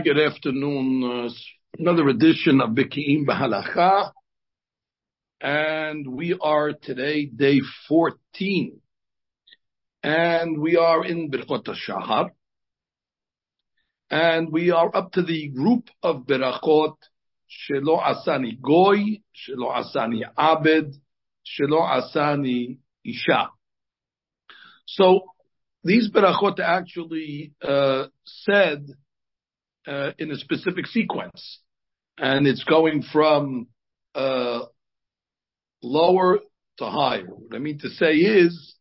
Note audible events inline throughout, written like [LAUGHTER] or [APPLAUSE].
good afternoon. Uh, another edition of Biki'im Bahalacha. And we are today day 14. And we are in Birchot Shahar. And we are up to the group of Berachot Shelo Asani Goy, Shelo Asani Abed, Shelo Asani Isha. So these Berachot actually uh, said uh, in a specific sequence, and it's going from uh, lower to higher. What I mean to say is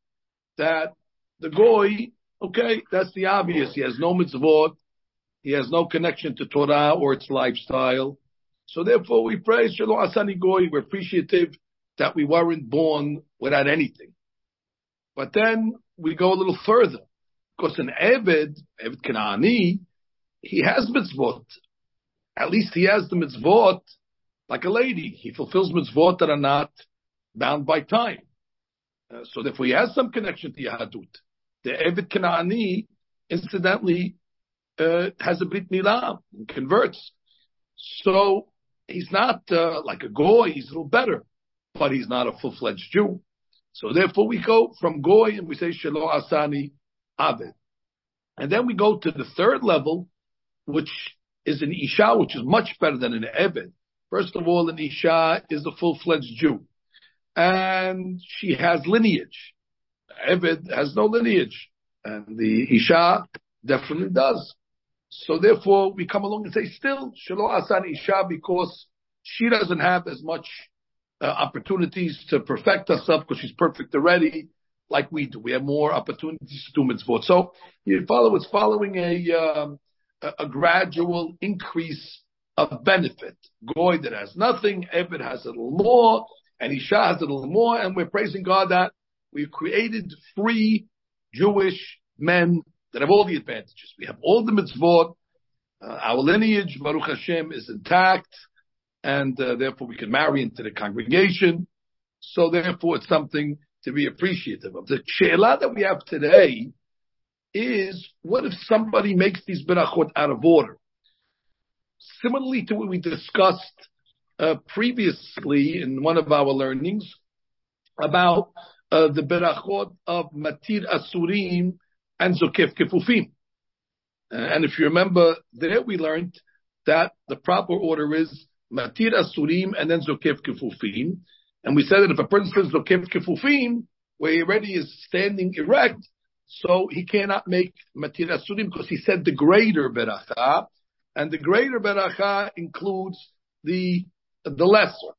that the goy, okay, that's the obvious. He has no mitzvot, he has no connection to Torah or its lifestyle. So therefore, we praise Shelo Asani Goy. We're appreciative that we weren't born without anything. But then we go a little further because an Eved, Eved Kanani, he has mitzvot. At least he has the mitzvot like a lady. He fulfills mitzvot that are not bound by time. Uh, so therefore he has some connection to Yahadut. The Eved Kanani, incidentally, uh, has a Brit Milah and converts. So he's not uh, like a Goy, he's a little better, but he's not a full-fledged Jew. So therefore we go from Goy and we say Shelo Asani Abed. And then we go to the third level, which is an Isha, which is much better than an Ebed. First of all, an Isha is a full-fledged Jew. And she has lineage. Ebed has no lineage. And the Isha definitely does. So therefore, we come along and say, still, Shelo Asan Isha, because she doesn't have as much uh, opportunities to perfect herself because she's perfect already, like we do. We have more opportunities to do mitzvot. So you follow, it's following a, um, a, gradual increase of benefit. Goy that has nothing, Ebed has a little more, and Isha has a little more, and we're praising God that we've created free Jewish men that have all the advantages. We have all the mitzvot, uh, our lineage, Baruch Hashem, is intact, and uh, therefore we can marry into the congregation. So therefore it's something to be appreciative of. The she'elah that we have today is what if somebody makes these berachot out of order? Similarly to what we discussed uh, previously in one of our learnings about uh, the berachot of matir asurim and zokef kefufim. And if you remember, there we learned that the proper order is matir asurim and then zokef kefufim. And we said that if a person says zokef kefufim, where he already is standing erect, so he cannot make matir asurim because he said the greater beracha, and the greater beracha includes the the lesser.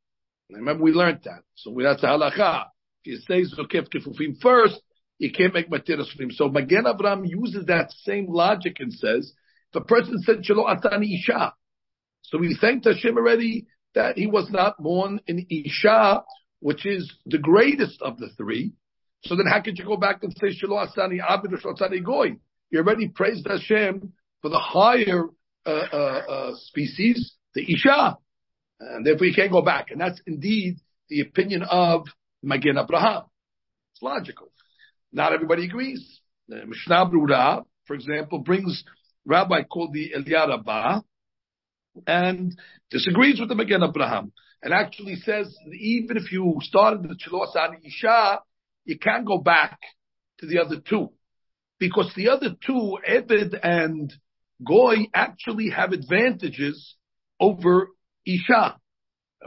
Remember we learned that. So that's the halacha. If you say zokef kefufim first, you can't make matir asurim. So Magen Avraham uses that same logic and says, if a person said shelo asani isha, so we thanked Hashem already that he was not born in isha, which is the greatest of the three. So then how could you go back and say Shelo Asani Abid or Asani Goy? You already praised Hashem for the higher uh, uh, uh, species, the Isha. And therefore you can't go back. And that's indeed the opinion of Magen Abraham. It's logical. Not everybody agrees. Mishnah Brura, for example, brings rabbi called the Eliyahu Rabbah and disagrees with the Magen Abraham and actually says even if you started the Shelo Asani Isha, you can't go back to the other two. Because the other two, Ebed and Goy, actually have advantages over Isha.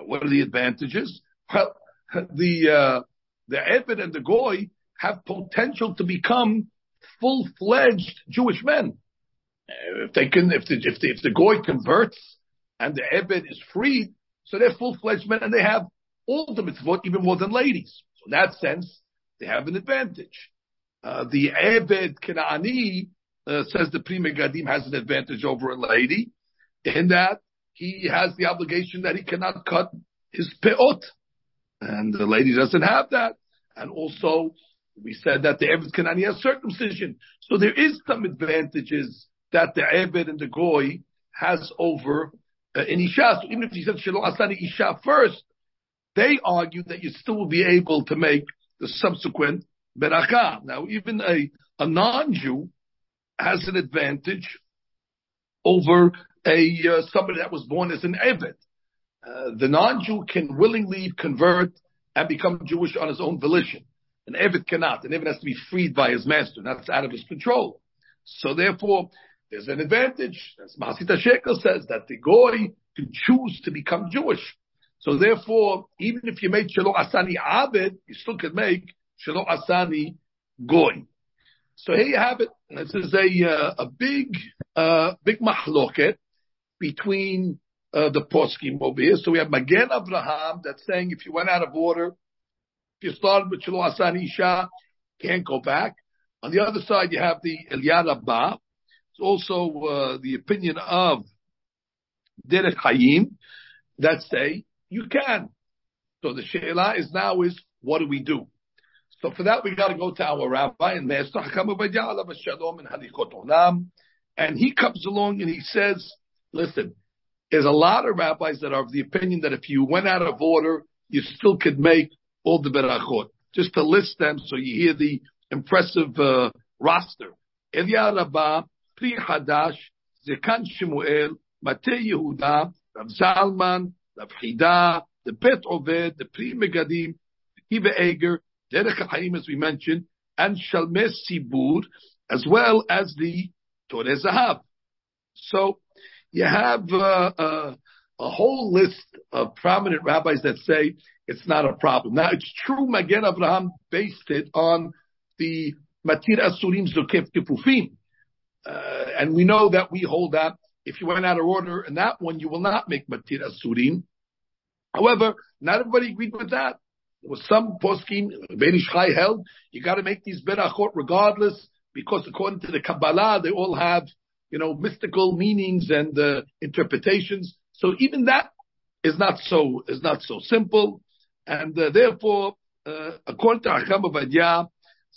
What are the advantages? Well, the, uh, the Ebed and the Goy have potential to become full-fledged Jewish men. If they can, if the, if the, if the Goy converts and the Ebed is freed, so they're full-fledged men and they have all the mitzvot, even more than ladies. So in that sense, they have an advantage. Uh, the Ebed Kanani uh, says the Pri Megadim has an advantage over a lady in that he has the obligation that he cannot cut his peot. And the lady doesn't have that. And also, we said that the Ebed Kanani has circumcision. So there is some advantages that the Ebed and the Goy has over uh, in Isha. So even if he said Shelo Asani Isha first, they argue that you still will be able to make the subsequent beracha. Now, even a, a non-Jew has an advantage over a uh, somebody that was born as an Eved. Uh, the non-Jew can willingly convert and become Jewish on his own volition. An Eved cannot. An Eved has to be freed by his master. That's out of his control. So therefore, there's an advantage. As Masita Shekel says, that the Goy can choose to become Jewish. So therefore, even if you made Shelo Asani Abed, you still can make Shelo Asani Goy. So here you have it. This is a uh, a big uh, big mahloket between uh, the poskim over here. So we have Magen Avraham that's saying if you went out of order, if you started with Shelo Asani Isha, can't go back. On the other side, you have the Eliyahu Rabbah. It's also uh, the opinion of Derech Hayim that say you can. So the Sheila is now is what do we do? So for that we got to go to our rabbi and Shalom and he comes along and he says, listen, there's a lot of rabbis that are of the opinion that if you went out of order, you still could make all the berachot. Just to list them so you hear the impressive uh, roster. Elia Rabbah, Pri Hadash, Zekan Shemuel, Matei Yehuda, Rav Zalman, Rav Hida, the Bet Oved, the Pri Megadim, Akiva Eger, Derech Haim, as we mentioned, and Shalmei Tzibbur, as well as the Torah Zahav. So you have uh, uh, a whole list of prominent rabbis that say it's not a problem. Now it's true, Magen Avraham based it on the Matir Asurim Zokef Kefufim. Uh, and we know that we hold that if you went out of order in that one, you will not make Matir Asurim. However, not everybody agreed with that. There was some poskim, Ben Chai held, you got to make these berachot regardless, because according to the Kabbalah, they all have, you know, mystical meanings and uh, interpretations. So even that is not so is not so simple, and uh, therefore, uh, according to Hacham Ovadia,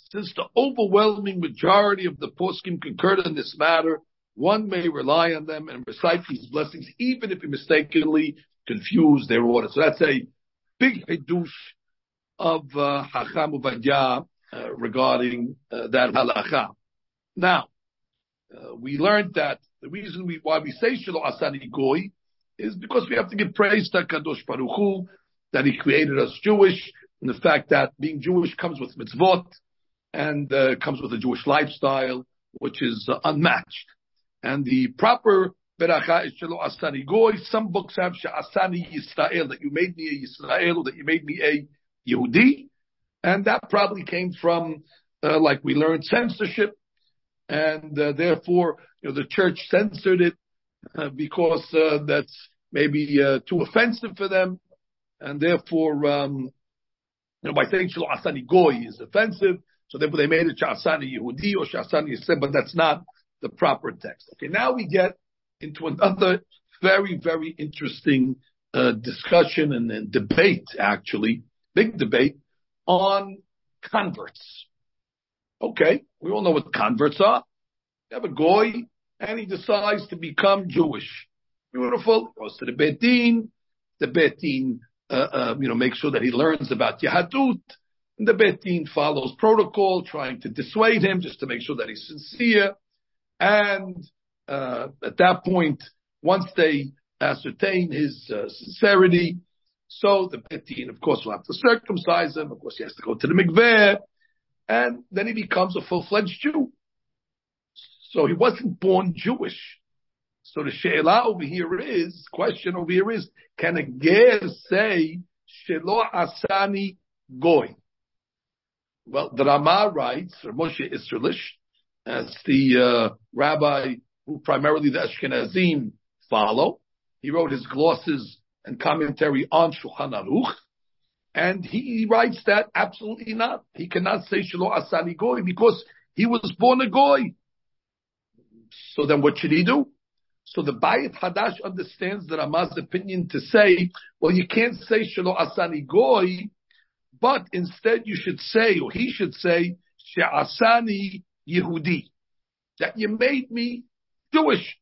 since the overwhelming majority of the poskim concurred in this matter, one may rely on them and recite these blessings, even if he mistakenly confused their order. So that's a big hidush of uh, Hacham Ovadia uh, regarding uh, that halacha. Now, uh, we learned that the reason we, why we say Shelo Asani Goy is because we have to give praise to Kadosh Baruch Hu, that He created us Jewish, and the fact that being Jewish comes with mitzvot, and uh, comes with a Jewish lifestyle, which is uh, unmatched. And the proper beracha is shelo asani goy. Some books have asani Yisrael, that you made me a Yisrael, that you made me a Yehudi. And that probably came from, uh, like we learned, censorship. And uh, therefore, you know, the church censored it uh, because uh, that's maybe uh, too offensive for them. And therefore, um, you know, by saying Shelo Asani Goy is offensive, so therefore they made it Sha'asani Yehudi or Sha'asani Yisrael, but that's not the proper text. Okay, now we get into another very, very interesting uh, discussion and, and debate, actually, big debate on converts. Okay, we all know what converts are. You have a goy, and he decides to become Jewish. Beautiful. Goes to the Beit Din. The Beit Din, uh, uh, you know, makes sure that he learns about Yahadut. And the Beit Din follows protocol, trying to dissuade him just to make sure that he's sincere. And uh, at that point, once they ascertain his uh, sincerity, so the Beit Din, of course, will have to circumcise him. Of course, he has to go to the mikveh, and then he becomes a full-fledged Jew. So he wasn't born Jewish. So the she'ela over here is, question over here is, can a ger say, Shelo asani goy? Well, the Rama writes, or Moshe Isserles, as the uh, rabbi who primarily the Ashkenazim follow. He wrote his glosses and commentary on Shulchan Aruch, and he writes that absolutely not. He cannot say Shelo Asani Goy because he was born a Goy. So then what should he do? So the Bayit Hadash understands the Ramah's opinion to say, well, you can't say Shelo Asani Goy, but instead you should say, or he should say, She'asani Yehudi. That you made me Jewish.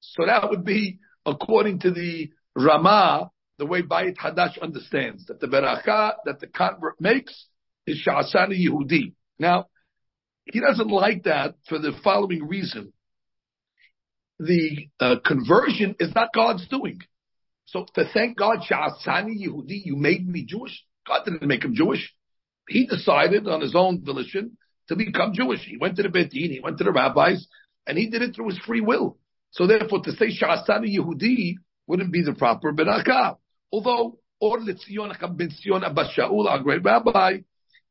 So that would be according to the Ramah, the way Bayit Hadash understands that the beracha that the convert makes is Sha'asani Yehudi. Now, he doesn't like that for the following reason. the uh, conversion is not God's doing. So to thank God, Sha'asani Yehudi, you made me Jewish. God didn't make him Jewish. He decided on his own volition to become Jewish. He went to the Beit Din, he went to the rabbis, and he did it through his free will. So therefore, to say Sha'asani Yehudi wouldn't be the proper berakah. Although, Or Litzion Ben Sion Abba Shaul, our great rabbi,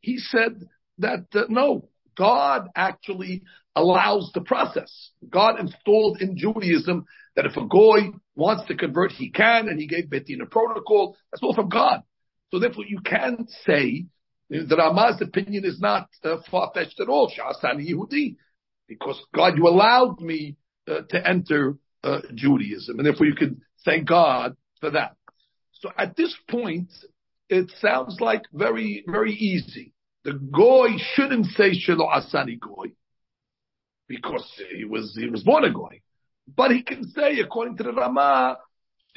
he said that uh, no, God actually allows the process. God installed in Judaism that if a goy wants to convert, he can, and he gave Beit Din a protocol. That's all from God. So therefore, you can say that Ramah's opinion is not uh, far-fetched at all. Sha'asani Yehudi. Because God, you allowed me uh, to enter uh, Judaism. And therefore you can thank God for that. So at this point, it sounds like very, very easy. The goy shouldn't say Shelo Asani goy because he was he was born a goy, but he can say according to the Ramah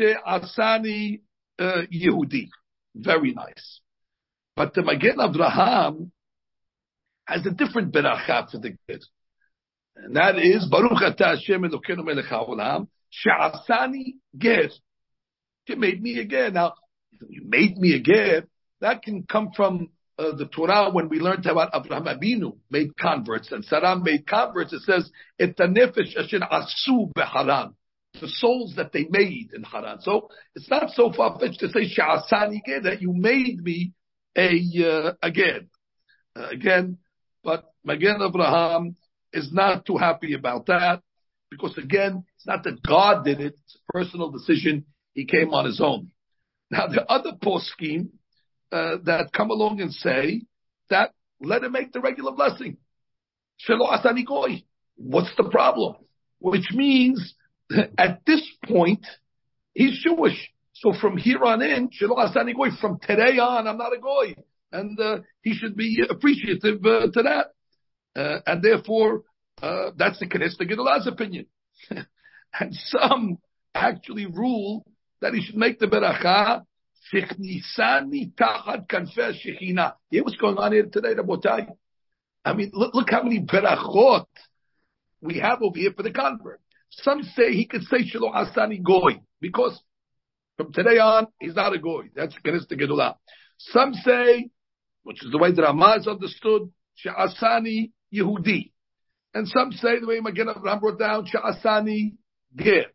Asani uh, Yehudi. Very nice. But the Magen Avraham has a different beracha for the kid. And that is, Baruch Ata Hashem Elokeinu Melech HaOlam, Sha'asani Ger. You made me a ger. Now, you made me a ger. That can come from uh, the Torah when we learned about Abraham Abinu made converts and Sarah made converts. It says, "Et nefesh asu beharan." The souls that they made in Haran. So it's not so far fetched to say Sha'asani that you made me a uh, again, uh, again. But Magen Abraham is not too happy about that because again, it's not that God did it; it's a personal decision. He came on his own. Now, the other poskim uh, that come along and say that let him make the regular blessing. What's the problem? Which means [LAUGHS] at this point he's Jewish. So from here on in. From today on, I'm not a goy, and uh, he should be appreciative uh, to that. Uh, and therefore, uh, that's the Knesset Gedolah's opinion. [LAUGHS] and some actually rule that he should make the beracha. Hear what's going on here today, Rabotai? I mean, look, look how many berachot we have over here for the convert. Some say he could say Shelo Asani Goy, because from today on, he's not a Goy. That's Knesset Gedolah. Some say, which is the way that Ramah understood, Sha'asani Yehudi. And some say, the way Magen Avraham brought down, Sha'asani Ger.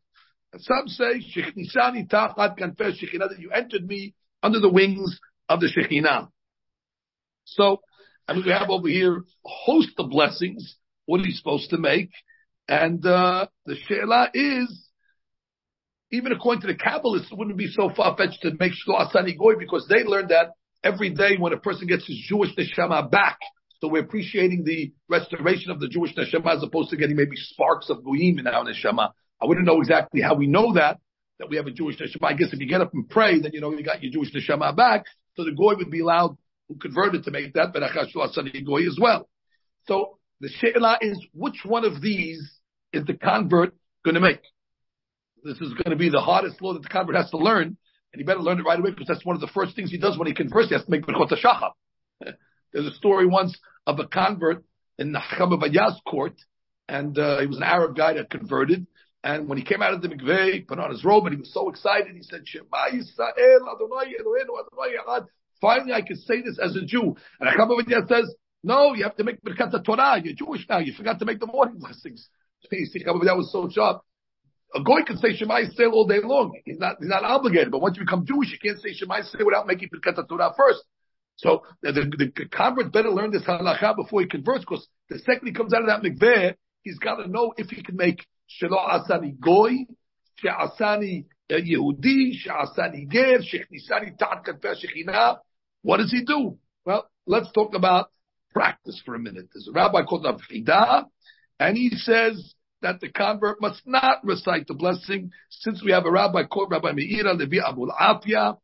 And some say, Shechnisani Tachat Kanfesh Shekhinah, that you entered me under the wings of the Shekhinah. So, I mean, we have over here a host of blessings. What are you supposed to make? And, uh, the Sheila is, even according to the Kabbalists, it wouldn't be so far-fetched to make Shlo Asani Goy because they learned that every day when a person gets his Jewish neshama back, so we're appreciating the restoration of the Jewish neshama as opposed to getting maybe sparks of goyim in our neshama. I wouldn't know exactly how we know that, that we have a Jewish neshama. I guess if you get up and pray, then you know you got your Jewish neshama back. So the goy would be allowed, who converted to make that, but Achashua goy as well. So the she'ela is which one of these is the convert going to make? This is going to be the hardest law that the convert has to learn, and he better learn it right away because that's one of the first things he does when he converts. He has to make Birchot HaShachar. [LAUGHS] There's a story once of a convert in the Chacham court, and uh, he was an Arab guy that converted, and when he came out of the mikveh, he put on his robe, and he was so excited. He said, "Shema Yisrael, Adonai Eloheinu, Adonai Echad." Finally, I can say this as a Jew. And Achab says, "No, you have to make Birkat Torah. You're Jewish now. You forgot to make the morning blessings." You see, that was so sharp a goy can say Shema Yisrael all day long. He's not, he's not obligated. But once you become Jewish, you can't say Shema Yisrael without making Birkat Torah first. So the, the, the, convert better learn this halacha before he converts, because the second he comes out of that mikveh, he's got to know if he can make Shelo Asani Goy, She'asani uh, Yehudi, She'asani Ger, She'chnisani Ta'at Katfer What does he do? Well, let's talk about practice for a minute. There's a rabbi called Avchida, and he says, that the convert must not recite the blessing, since we have a rabbi called Rabbi Meir HaLevi Abulafia,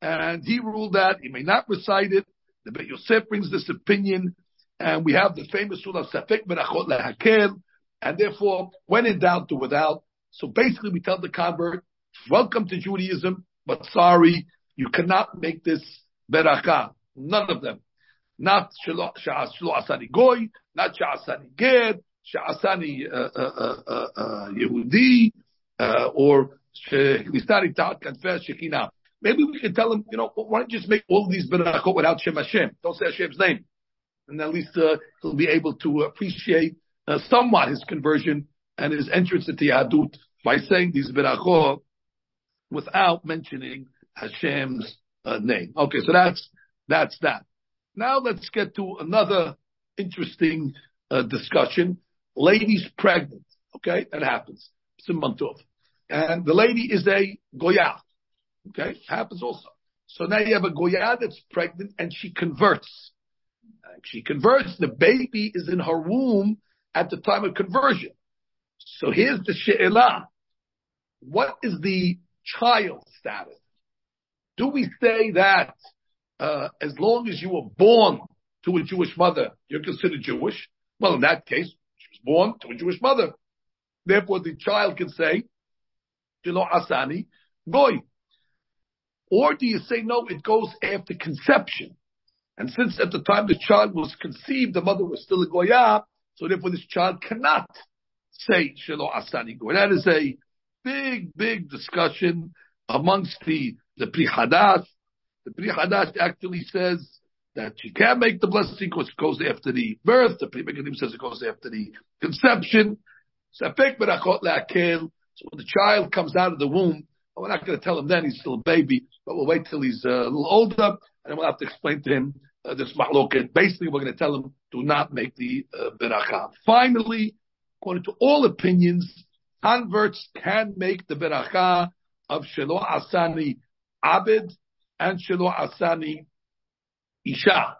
and he ruled that he may not recite it. The Beit Yosef brings this opinion, and we have the famous of Safek Berachot Lehakel, and therefore, when in doubt, do without. So basically, we tell the convert, welcome to Judaism, but sorry, you cannot make this beracha. None of them. Not shelo asani goy, not sha'asani ger, she'asani Yehudi, or she'nistari ta'at confess shekina. Maybe we can tell him, you know, why don't you just make all these berachot without Shem Hashem? Don't say Hashem's name. And at least uh, he'll be able to appreciate uh, somewhat his conversion and his entrance into Yahadut by saying these berachot without mentioning Hashem's uh, name. Okay, so that's that's that. Now let's get to another interesting uh, discussion. Ladies pregnant. Okay, that happens. Simantov. And the lady is a goya. Okay, happens also. So now you have a goya that's pregnant and she converts. She converts. The baby is in her womb at the time of conversion. So here's the she'elah. What is the child status? Do we say that uh, as long as you were born to a Jewish mother, you're considered Jewish? Well, in that case, was born to a Jewish mother. Therefore, the child can say, Shelo Asani, Goy. Or do you say, no, it goes after conception? And since at the time the child was conceived, the mother was still a Goya, so therefore this child cannot say Shelo Asani Goy. That is a big, big discussion amongst the, the Pri Hadash. The Pri Hadash actually says that she can't make the blessing because it goes after the birth. The Pri Megadim says it goes after the conception. So when the child comes out of the womb, we're not going to tell him then he's still a baby, but we'll wait till he's uh, a little older, and we'll have to explain to him uh, this mahloket. Basically, we're going to tell him do not make the uh. Finally, according to all opinions, converts can make the beracha of shelo asani abed and shelo asani isha.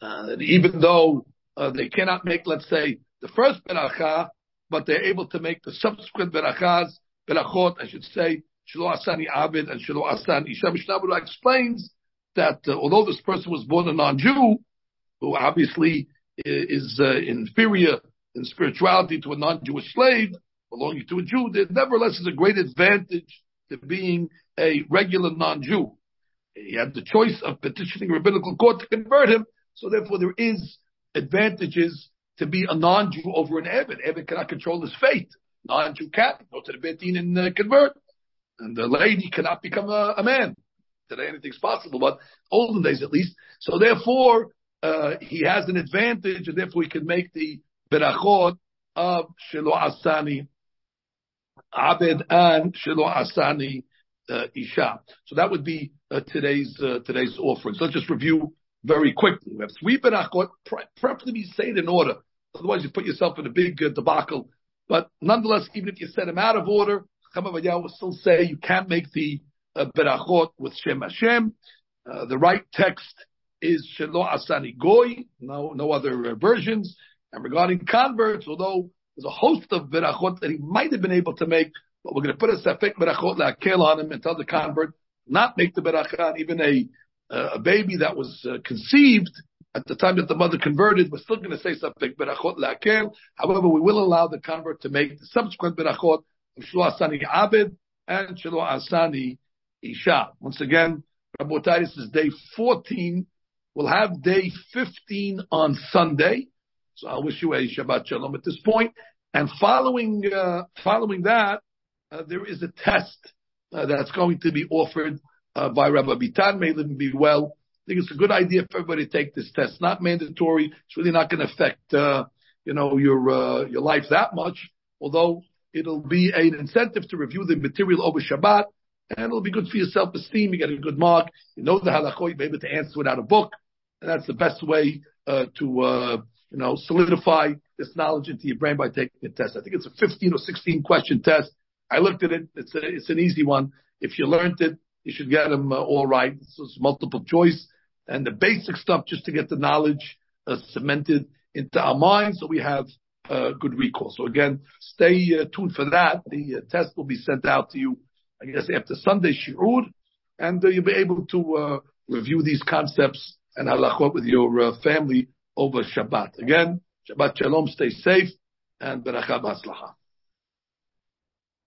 Uh, even though uh, they cannot make, let's say, the first beracha, but they're able to make the subsequent berachas, berachot, I should say, Shelo Asani Abed and Shelo Asani Isha. Mishnah explains that uh, although this person was born a non-Jew, who obviously is uh, inferior in spirituality to a non-Jewish slave belonging to a Jew, there nevertheless is a great advantage to being a regular non-Jew. He had the choice of petitioning rabbinical court to convert him, so therefore there is advantages to be a non-Jew over an Evid. Evid cannot control his fate. Non-Jew can go to the Beit Din and uh, convert. And the lady cannot become a, a, man. Today anything's possible, but olden days at least. So therefore, uh, he has an advantage and therefore he can make the berachot of Shelo Asani Abed and Shelo Asani Isha. So that would be uh, today's uh, today's offering. So let's just review very quickly. We have three berachot, preferably be said in order. Otherwise, you put yourself in a big uh, debacle. But nonetheless, even if you set them out of order, Chama will still say you can't make the uh, berachot with Shem Hashem. Uh, the right text is Shelo Asani Goy, no, no other uh, versions. And regarding converts, although there's a host of berachot that he might have been able to make, but we're going to put a safek berachot la'akel on him and tell the convert not make the berachot. Even a, uh, a baby that was uh, conceived at the time that the mother converted, we're still going to say something berachot la'akel. However, we will allow the convert to make the subsequent berachot of shlo asani abed and shlo asani isha. Once again, Rabotai, this is day 14. We'll have day 15 on Sunday. So I wish you a Shabbat Shalom at this point. And following, uh, following that, there is a test uh, that's going to be offered uh, by Rabbi Bitan. May and be well I think it's a good idea for everybody to take this test. Not mandatory. It's really not going to affect, uh, you know, your, uh, your life that much, although it'll be an incentive to review the material over Shabbat, and it'll be good for your self-esteem. You get a good mark. You know the halachot. You'll be able to answer without a book. And that's the best way, uh, to, uh, you know, solidify this knowledge into your brain by taking a test. I think it's a 15 or 16 question test. I looked at it. It's a, it's an easy one. If you learned it, you should get them uh, all right. It's multiple choice and the basic stuff just to get the knowledge uh, cemented into our minds so we have uh, good recall. So again, stay uh, tuned for that. The uh, test will be sent out to you, I guess, after Sunday shiur, and uh, you'll be able to uh, review these concepts and halachot with your family over Shabbat. Again, Shabbat Shalom, stay safe, and Beracha B'Hatzlacha.